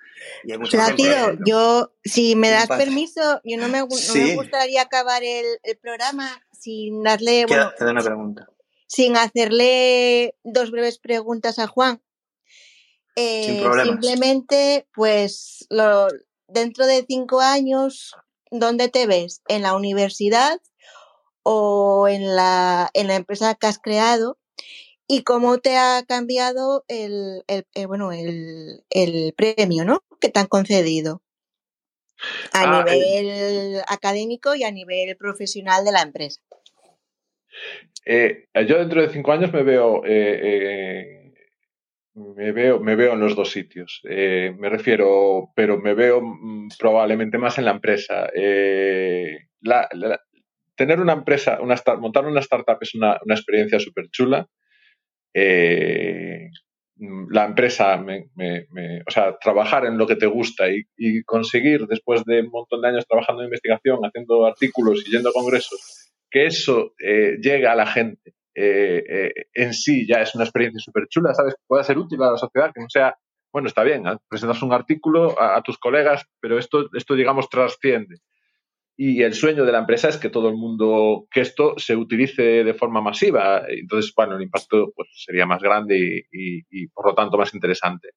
Plácido, yo, si me das permiso, yo no me, gustaría acabar el, programa sin darle. Bueno, una pregunta. Sin hacerle dos breves preguntas a Juan. Eh, simplemente, pues, lo, dentro de cinco años, ¿dónde te ves? ¿En la universidad o en la, en la empresa que has creado? y cómo te ha cambiado el, el, eh, bueno, el, el, premio, ¿no? Que te han concedido a ah, nivel académico y a nivel profesional de la empresa. Eh, yo dentro de cinco años me veo, eh, me veo, me veo en los dos sitios. me refiero, pero me veo mm, probablemente más en la empresa. tener una empresa, una montar una startup es una, una experiencia súper chula eh, la empresa, o sea, trabajar en lo que te gusta y, conseguir, después de un montón de años trabajando en investigación, haciendo artículos y yendo a congresos, que eso eh, llegue a la gente eh, en sí ya es una experiencia súper chula, ¿sabes? Que pueda ser útil a la sociedad, que no sea, bueno, está bien, presentas un artículo a, tus colegas, pero esto, esto, digamos, trasciende. Y el sueño de la empresa es que todo el mundo, que esto se utilice de forma masiva. Entonces, bueno, el impacto pues, sería más grande y, por lo tanto más interesante.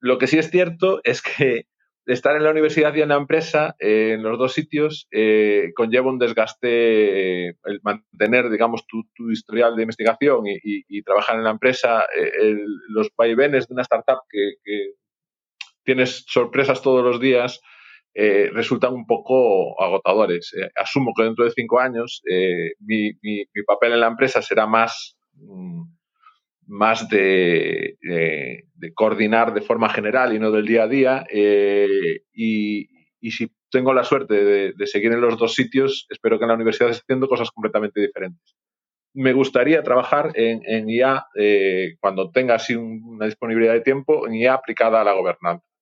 Lo que sí es cierto es que estar en la universidad y en la empresa, eh, en los dos sitios, eh, conlleva un desgaste, el mantener, digamos, tu, historial de investigación y, trabajar en la empresa, eh, los vaivenes de una startup que, que, tienes sorpresas todos los días, eh, resultan un poco agotadores. Eh, asumo que dentro de cinco años eh, mi, papel en la empresa será más, mm, más de, coordinar de forma general y no del día a día. Y, si tengo la suerte de, seguir en los dos sitios, espero que en la universidad esté haciendo cosas completamente diferentes. Me gustaría trabajar en, en IA cuando tenga así una disponibilidad de tiempo, en IA aplicada a la gobernanza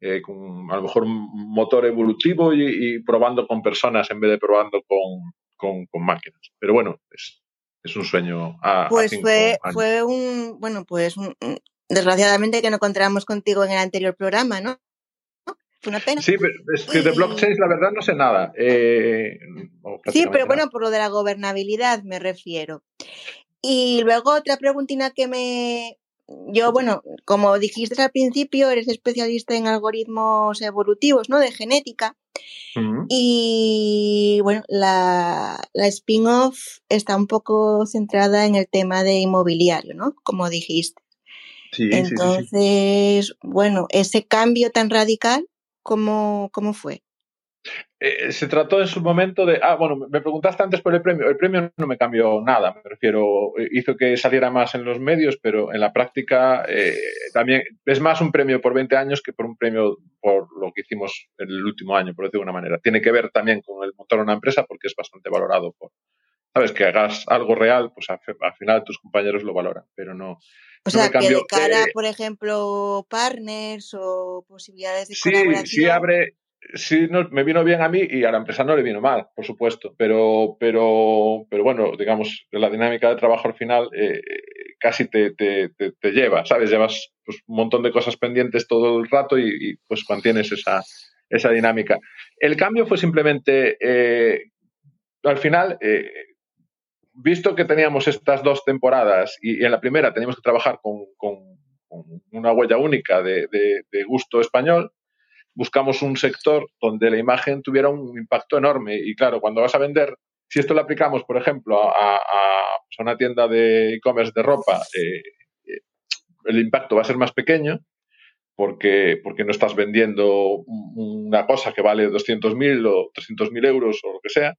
eh, con a lo mejor un motor evolutivo y, probando con personas en vez de probando con, máquinas. Pero bueno, es, es un sueño a, Pues fue, fue un, bueno, pues desgraciadamente que no encontramos contigo en el anterior programa, ¿no? Fue una pena. Sí, pero es que de blockchain la verdad no sé nada. Eh, sí, pero bueno, por lo de la gobernabilidad me refiero. Y luego otra preguntina que me, yo, bueno, como dijiste al principio, eres especialista en algoritmos evolutivos, ¿no? De genética. Y bueno, la, la spin-off está un poco centrada en el tema de inmobiliario, ¿no? Como dijiste. Sí, Entonces, bueno, ese cambio tan radical, ¿cómo, cómo fue? Eh, se trató en su momento de, ah, bueno, me preguntaste antes por el premio, el premio no me cambió nada, me refiero, eh, hizo que saliera más en los medios, pero en la práctica eh, también es más un premio por 20 años que por un premio por lo que hicimos en el último año, por decirlo de una manera. Tiene que ver también con el motor de una empresa porque es bastante valorado por, sabes, que hagas algo real, pues al, final tus compañeros lo valoran, pero no. O sea, que de cara, por ejemplo, partners o posibilidades de sí, colaboración. Sí, abre, sí me vino bien a mí y a la empresa no le vino mal, por supuesto, pero, pero, pero bueno, digamos, la dinámica de trabajo al final eh, casi te, te, te, lleva, ¿sabes? Llevas pues, un montón de cosas pendientes todo el rato y, pues mantienes esa, esa dinámica. El cambio fue simplemente, eh, al final, eh, visto que teníamos estas dos temporadas y, en la primera teníamos que trabajar con, con, una huella única de, de gusto español, buscamos un sector donde la imagen tuviera un impacto enorme. Y claro, cuando vas a vender, si esto lo aplicamos, por ejemplo, a, pues una tienda de e-commerce de ropa, eh, eh, el impacto va a ser más pequeño porque, porque no estás vendiendo una cosa que vale 200.000 o 300.000 euros o lo que sea.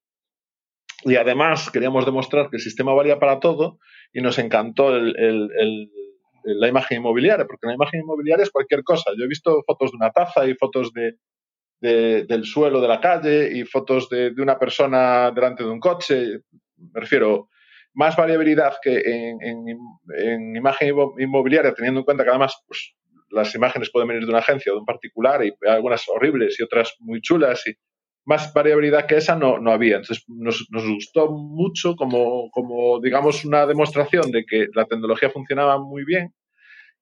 Y además queríamos demostrar que el sistema valía para todo y nos encantó el la imagen inmobiliaria, porque la imagen inmobiliaria es cualquier cosa. Yo he visto fotos de una taza y fotos de, del suelo de la calle y fotos de, una persona delante de un coche. Me refiero, más variabilidad que en, imagen inmobiliaria, teniendo en cuenta que además pues, las imágenes pueden venir de una agencia o de un particular y algunas horribles y otras muy chulas y más variabilidad que esa no, no había. Entonces nos, gustó mucho como, como, digamos, una demostración de que la tecnología funcionaba muy bien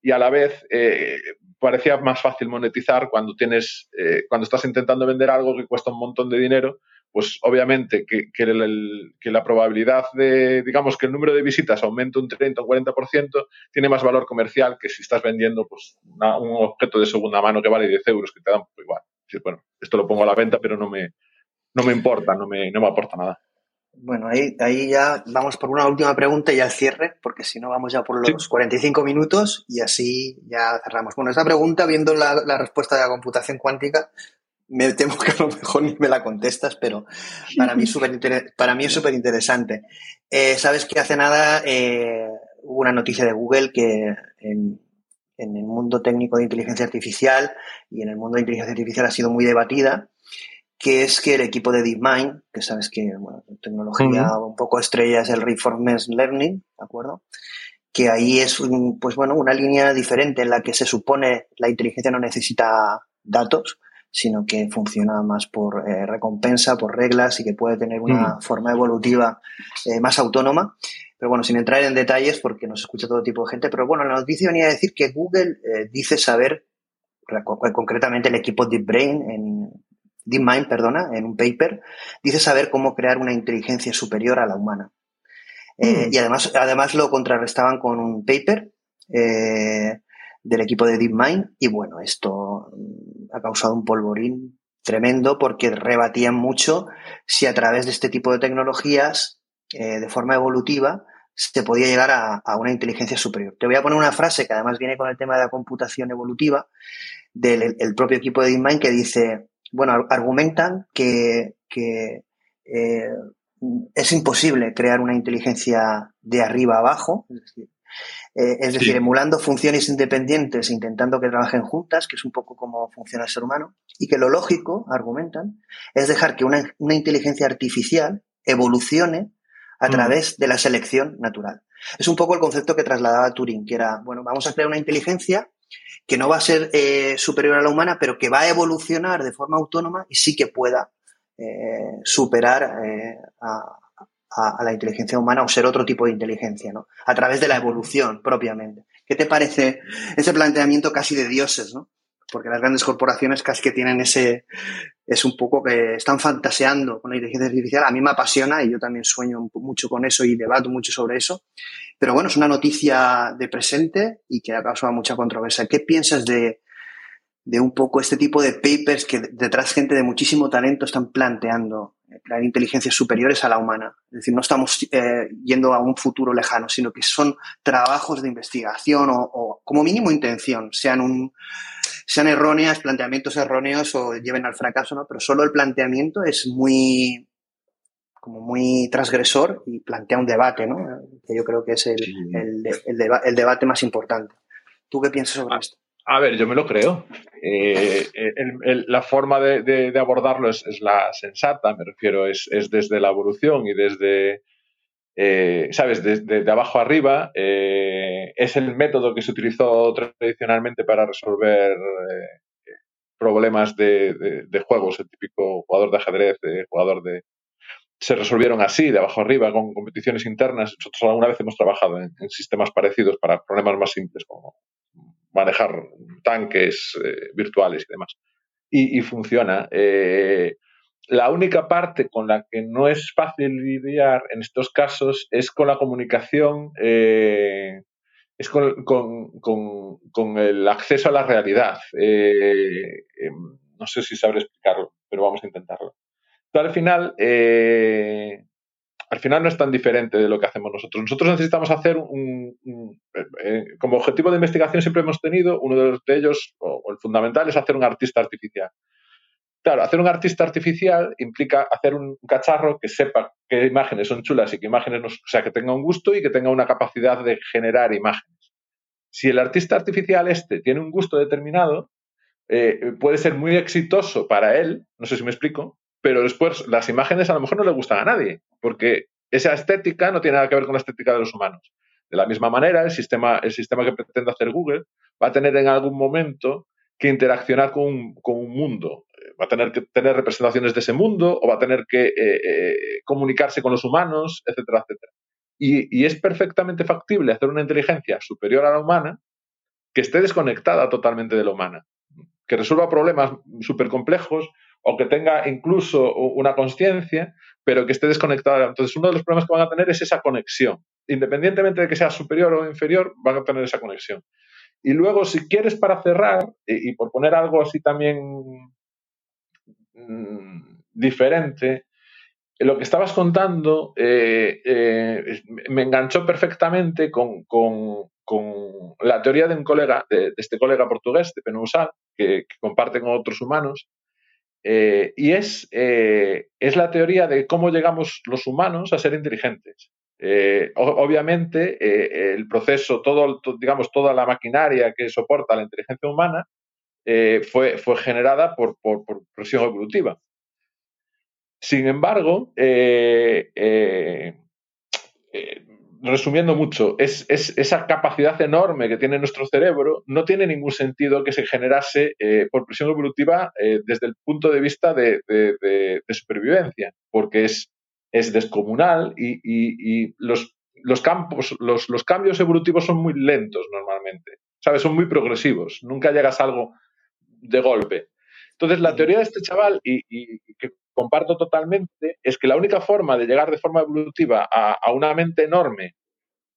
y a la vez eh, parecía más fácil monetizar cuando tienes, eh, cuando estás intentando vender algo que cuesta un montón de dinero, pues obviamente que, que, la probabilidad de, digamos, que el número de visitas aumente un 30 o 40%, tiene más valor comercial que si estás vendiendo pues, un objeto de segunda mano que vale 10 euros, que te dan pues, igual. bueno, esto lo pongo a la venta, pero no me, no me importa, no me, no me aporta nada. Bueno, ahí, ahí ya vamos por una última pregunta y al cierre, porque si no vamos ya por los 45 minutos y así ya cerramos. Bueno, esta pregunta, viendo la, respuesta de la computación cuántica, me temo que a lo mejor ni me la contestas, pero para mí, super para mí es súper interesante. Eh, Sabes que hace nada eh, hubo una noticia de Google que en, en, el mundo técnico de inteligencia artificial y en el mundo de inteligencia artificial ha sido muy debatida que es que el equipo de DeepMind, que sabes que, bueno, tecnología un poco estrella es el Reinforcement Learning, ¿de acuerdo? Que ahí es, pues bueno, una línea diferente en la que se supone la inteligencia no necesita datos, sino que funciona más por eh, recompensa, por reglas y que puede tener una forma evolutiva eh, más autónoma. Pero bueno, sin entrar en detalles porque nos escucha todo tipo de gente, pero bueno, la noticia venía a decir que Google eh, dice saber, concretamente el equipo DeepBrain en, DeepMind, perdona, en un paper, dice saber cómo crear una inteligencia superior a la humana. Eh, mm. Y además, además lo contrarrestaban con un paper eh, del equipo de DeepMind y bueno, esto mm, ha causado un polvorín tremendo porque rebatían mucho si a través de este tipo de tecnologías, eh, de forma evolutiva, se podía llegar a, una inteligencia superior. Te voy a poner una frase que además viene con el tema de la computación evolutiva del propio equipo de DeepMind que dice, bueno, argumentan que, eh, es imposible crear una inteligencia de arriba abajo, es decir, eh, es decir, emulando funciones independientes, intentando que trabajen juntas, que es un poco como funciona el ser humano, y que lo lógico, argumentan, es dejar que una, inteligencia artificial evolucione a mm. través de la selección natural. Es un poco el concepto que trasladaba Turing, que era, bueno, vamos a crear una inteligencia que no va a ser eh, superior a la humana, pero que va a evolucionar de forma autónoma y sí que pueda eh, superar a, a, la inteligencia humana o ser otro tipo de inteligencia, ¿no? A través de la evolución propiamente. ¿Qué te parece ese planteamiento casi de dioses, ¿no? Porque las grandes corporaciones casi que tienen ese, es un poco que están fantaseando con la inteligencia artificial. A mí me apasiona y yo también sueño mucho con eso y debato mucho sobre eso. Pero bueno, es una noticia de presente y que ha causado mucha controversia. ¿Qué piensas de, de un poco este tipo de papers que detrás gente de muchísimo talento están planteando crear inteligencias superiores a la humana. Es decir, no estamos eh, yendo a un futuro lejano, sino que son trabajos de investigación o, como mínimo intención, sean un sean erróneas, planteamientos erróneos o lleven al fracaso, ¿no? Pero solo el planteamiento es muy como muy transgresor y plantea un debate, ¿no? Que yo creo que es el, el debate más importante. ¿Tú qué piensas sobre ah, esto? A ver, yo me lo creo. Eh, la forma de, abordarlo es, la sensata, me refiero, es, desde la evolución y desde, eh, ¿sabes?, desde abajo arriba. Eh, es el método que se utilizó tradicionalmente para resolver problemas de, juegos, el típico jugador de ajedrez, jugador de... Se resolvieron así, de abajo arriba, con competiciones internas. Nosotros alguna vez hemos trabajado en sistemas parecidos para problemas más simples, como manejar tanques eh, virtuales y demás. Y, funciona. Eh, la única parte con la que no es fácil lidiar en estos casos es con la comunicación, eh, es con, el acceso a la realidad. Em, no sé si sabré explicarlo, pero vamos a intentarlo. al final, al final no es tan diferente de lo que hacemos nosotros. Nosotros necesitamos hacer un, eh, eh, como objetivo de investigación siempre hemos tenido, uno de, ellos, o, el fundamental, es hacer un artista artificial. Claro, hacer un artista artificial implica hacer un cacharro que sepa qué imágenes son chulas y qué imágenes no, o sea, que tenga un gusto y que tenga una capacidad de generar imágenes. Si el artista artificial este tiene un gusto determinado, eh, puede ser muy exitoso para él, no sé si me explico, pero después las imágenes a lo mejor no le gustan a nadie, porque esa estética no tiene nada que ver con la estética de los humanos. De la misma manera, el sistema, el sistema que pretende hacer Google va a tener en algún momento que interaccionar con un, mundo. Va a tener que tener representaciones de ese mundo o va a tener que eh, eh, comunicarse con los humanos, etcétera, etcétera. Y, es perfectamente factible hacer una inteligencia superior a la humana que esté desconectada totalmente de la humana, que resuelva problemas súper complejos o que tenga incluso una conciencia, pero que esté desconectada. Entonces, uno de los problemas que van a tener es esa conexión. Independientemente de que sea superior o inferior, van a tener esa conexión. Y luego, si quieres para cerrar, y, por poner algo así también mm, diferente, lo que estabas contando eh, eh, me enganchó perfectamente con, la teoría de un colega, de, este colega portugués, de Penusal, que, que comparte con otros humanos, eh, y es, eh, es la teoría de cómo llegamos los humanos a ser inteligentes. Eh, obviamente, el proceso, todo, digamos, toda la maquinaria que soporta la inteligencia humana fue, fue generada por, por, presión evolutiva. Sin embargo, resumiendo mucho, es, esa capacidad enorme que tiene nuestro cerebro, no tiene ningún sentido que se generase eh, por presión evolutiva eh, desde el punto de vista de, supervivencia, porque es, es descomunal y, los, los, campos, los, los, cambios evolutivos son muy lentos normalmente, ¿sabes? Son muy progresivos, nunca llegas a algo de golpe. Entonces, la teoría de este chaval, y, que comparto totalmente, es que la única forma de llegar de forma evolutiva a, una mente enorme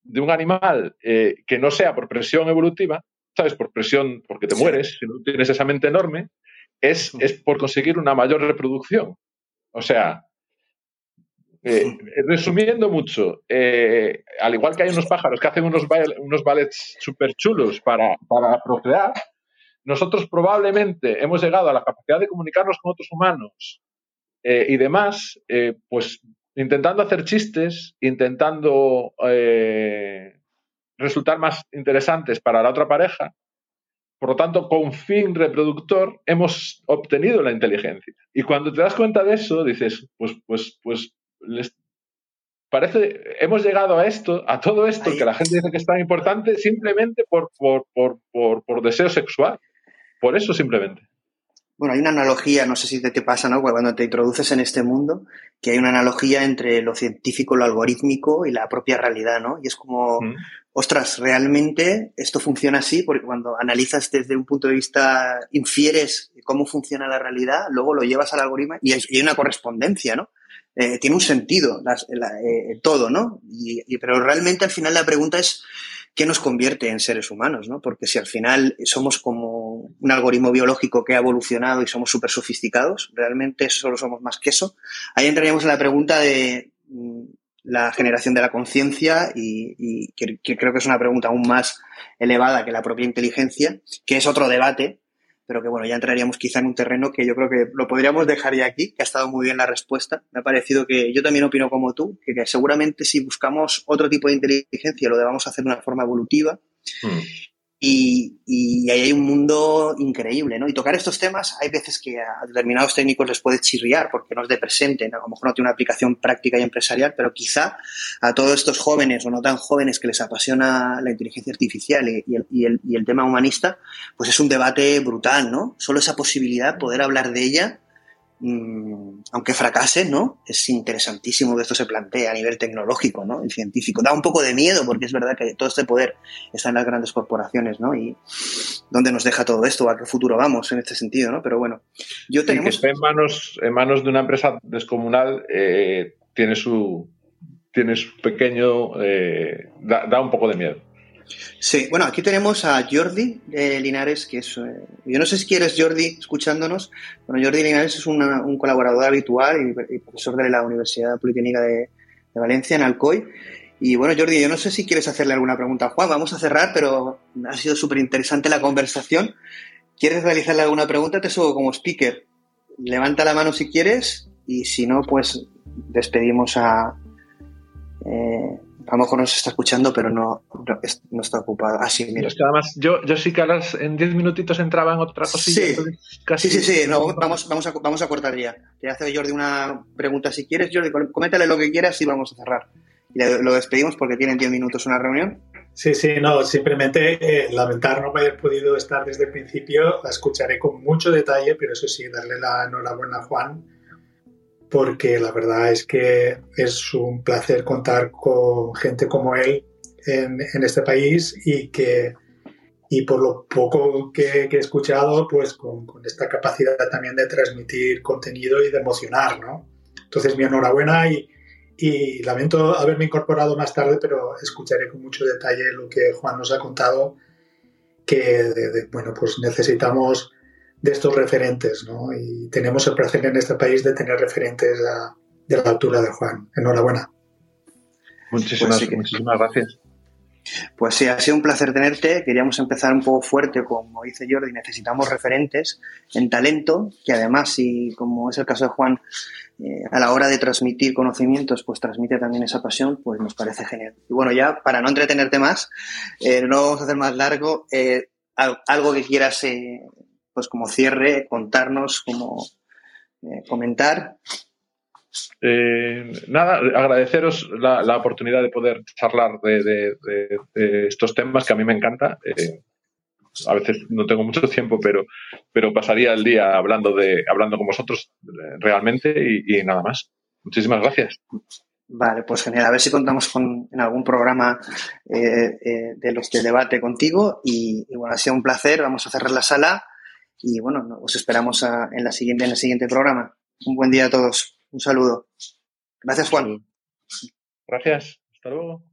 de un animal eh, que no sea por presión evolutiva, ¿sabes? Por presión, porque te mueres, si no tienes esa mente enorme, es, es por conseguir una mayor reproducción. O sea, eh, resumiendo mucho, eh, al igual que hay unos pájaros que hacen unos, unos ballets súper chulos para, para procrear, nosotros probablemente hemos llegado a la capacidad de comunicarnos con otros humanos eh, y demás, pues intentando hacer chistes, intentando resultar más interesantes para la otra pareja. Por lo tanto, con fin reproductor hemos obtenido la inteligencia. Y cuando te das cuenta de eso, dices, pues, pues, pues les parece, hemos llegado a esto, a todo esto que la gente dice que es tan importante simplemente por, por, por, por, deseo sexual. Por eso simplemente. Bueno, hay una analogía, no sé si te, te pasa, ¿no? Cuando te introduces en este mundo, que hay una analogía entre lo científico, lo algorítmico y la propia realidad, ¿no? Y es como, mm. ostras, realmente esto funciona así, porque cuando analizas desde un punto de vista, infieres cómo funciona la realidad, luego lo llevas al algoritmo y hay una correspondencia, ¿no? Eh, tiene un sentido eh, todo, ¿no? Y, pero realmente al final la pregunta es qué nos convierte en seres humanos, ¿no? Porque si al final somos como un algoritmo biológico que ha evolucionado y somos súper sofisticados, realmente solo somos más que eso. Ahí entraríamos en la pregunta de mm, la generación de la conciencia y, que, creo que es una pregunta aún más elevada que la propia inteligencia, que es otro debate, pero que bueno, ya entraríamos quizá en un terreno que yo creo que lo podríamos dejar ya aquí, que ha estado muy bien la respuesta. Me ha parecido que yo también opino como tú, que, seguramente si buscamos otro tipo de inteligencia lo debamos hacer de una forma evolutiva. Mm. Y, ahí hay un mundo increíble, ¿no? Y tocar estos temas, hay veces que a determinados técnicos les puede chirriar porque no es de presente, a lo mejor no tiene una aplicación práctica y empresarial, pero quizá a todos estos jóvenes o no tan jóvenes que les apasiona la inteligencia artificial y, el, y el tema humanista, pues es un debate brutal, ¿no? Solo esa posibilidad, poder hablar de ella, Mm, aunque fracase, ¿no? Es interesantísimo que esto se plantee a nivel tecnológico, ¿no? Y científico. Da un poco de miedo porque es verdad que todo este poder está en las grandes corporaciones, ¿no? Y dónde nos deja todo esto, a qué futuro vamos en este sentido, ¿no? Pero bueno, yo tengo... que esté en manos, en manos de una empresa descomunal eh, tiene su tiene su pequeño... Eh, da un poco de miedo. Sí, bueno, aquí tenemos a Jordi Linares, que es, eh, yo no sé si quieres Jordi escuchándonos, bueno, Jordi Linares es un colaborador habitual y, profesor de la Universidad Politécnica de, Valencia, en Alcoy. Y bueno, Jordi, yo no sé si quieres hacerle alguna pregunta a Juan, vamos a cerrar, pero ha sido súper interesante la conversación. ¿Quieres realizarle alguna pregunta? Te subo como speaker. Levanta la mano si quieres y si no, pues despedimos a... Eh, a lo mejor nos está escuchando, pero no, no, está ocupado. Ah, sí, mira. Es que además, yo, yo sí que en 10 minutitos entraba en otra cosilla. Sí, casi... sí, sí, sí. vamos, vamos, a, vamos a cortar ya. Te hace Jordi una pregunta si quieres. Jordi, coméntale lo que quieras y vamos a cerrar. Y lo despedimos porque tienen 10 minutos una reunión. Sí, sí, no, simplemente eh, lamentar no haber podido estar desde el principio. La escucharé con mucho detalle, pero eso sí, darle la enhorabuena a Juan porque la verdad es que es un placer contar con gente como él en, este país y que y por lo poco que, he escuchado, pues con, esta capacidad también de transmitir contenido y de emocionar, ¿no? Entonces mi enhorabuena y, y lamento haberme incorporado más tarde, pero escucharé con mucho detalle lo que Juan nos ha contado, que bueno, pues necesitamos de estos referentes, ¿no? Y tenemos el placer en este país de tener referentes de la altura de Juan. Enhorabuena. Muchísimas, pues muchísimas gracias. Pues sí, ha sido un placer tenerte. Queríamos empezar un poco fuerte, como dice Jordi, necesitamos referentes en talento, que además, si como es el caso de Juan, eh, a la hora de transmitir conocimientos, pues transmite también esa pasión, pues nos parece genial. Y bueno, ya para no entretenerte más, eh, no vamos a hacer más largo, eh, algo que quieras pues como cierre, contarnos, como eh, comentar. Eh, nada, agradeceros la, oportunidad de poder charlar de, estos temas que a mí me encanta. Eh, a veces no tengo mucho tiempo, pero, pero pasaría el día hablando de hablando con vosotros realmente y, nada más. Muchísimas gracias. Vale, pues genial. A ver si contamos con en algún programa de los de debate contigo. Y, y, bueno, ha sido un placer. Vamos a cerrar la sala Y bueno, os esperamos en, la siguiente, en el siguiente programa. Un buen día a todos. Un saludo. Gracias, Juan. Gracias. Hasta luego.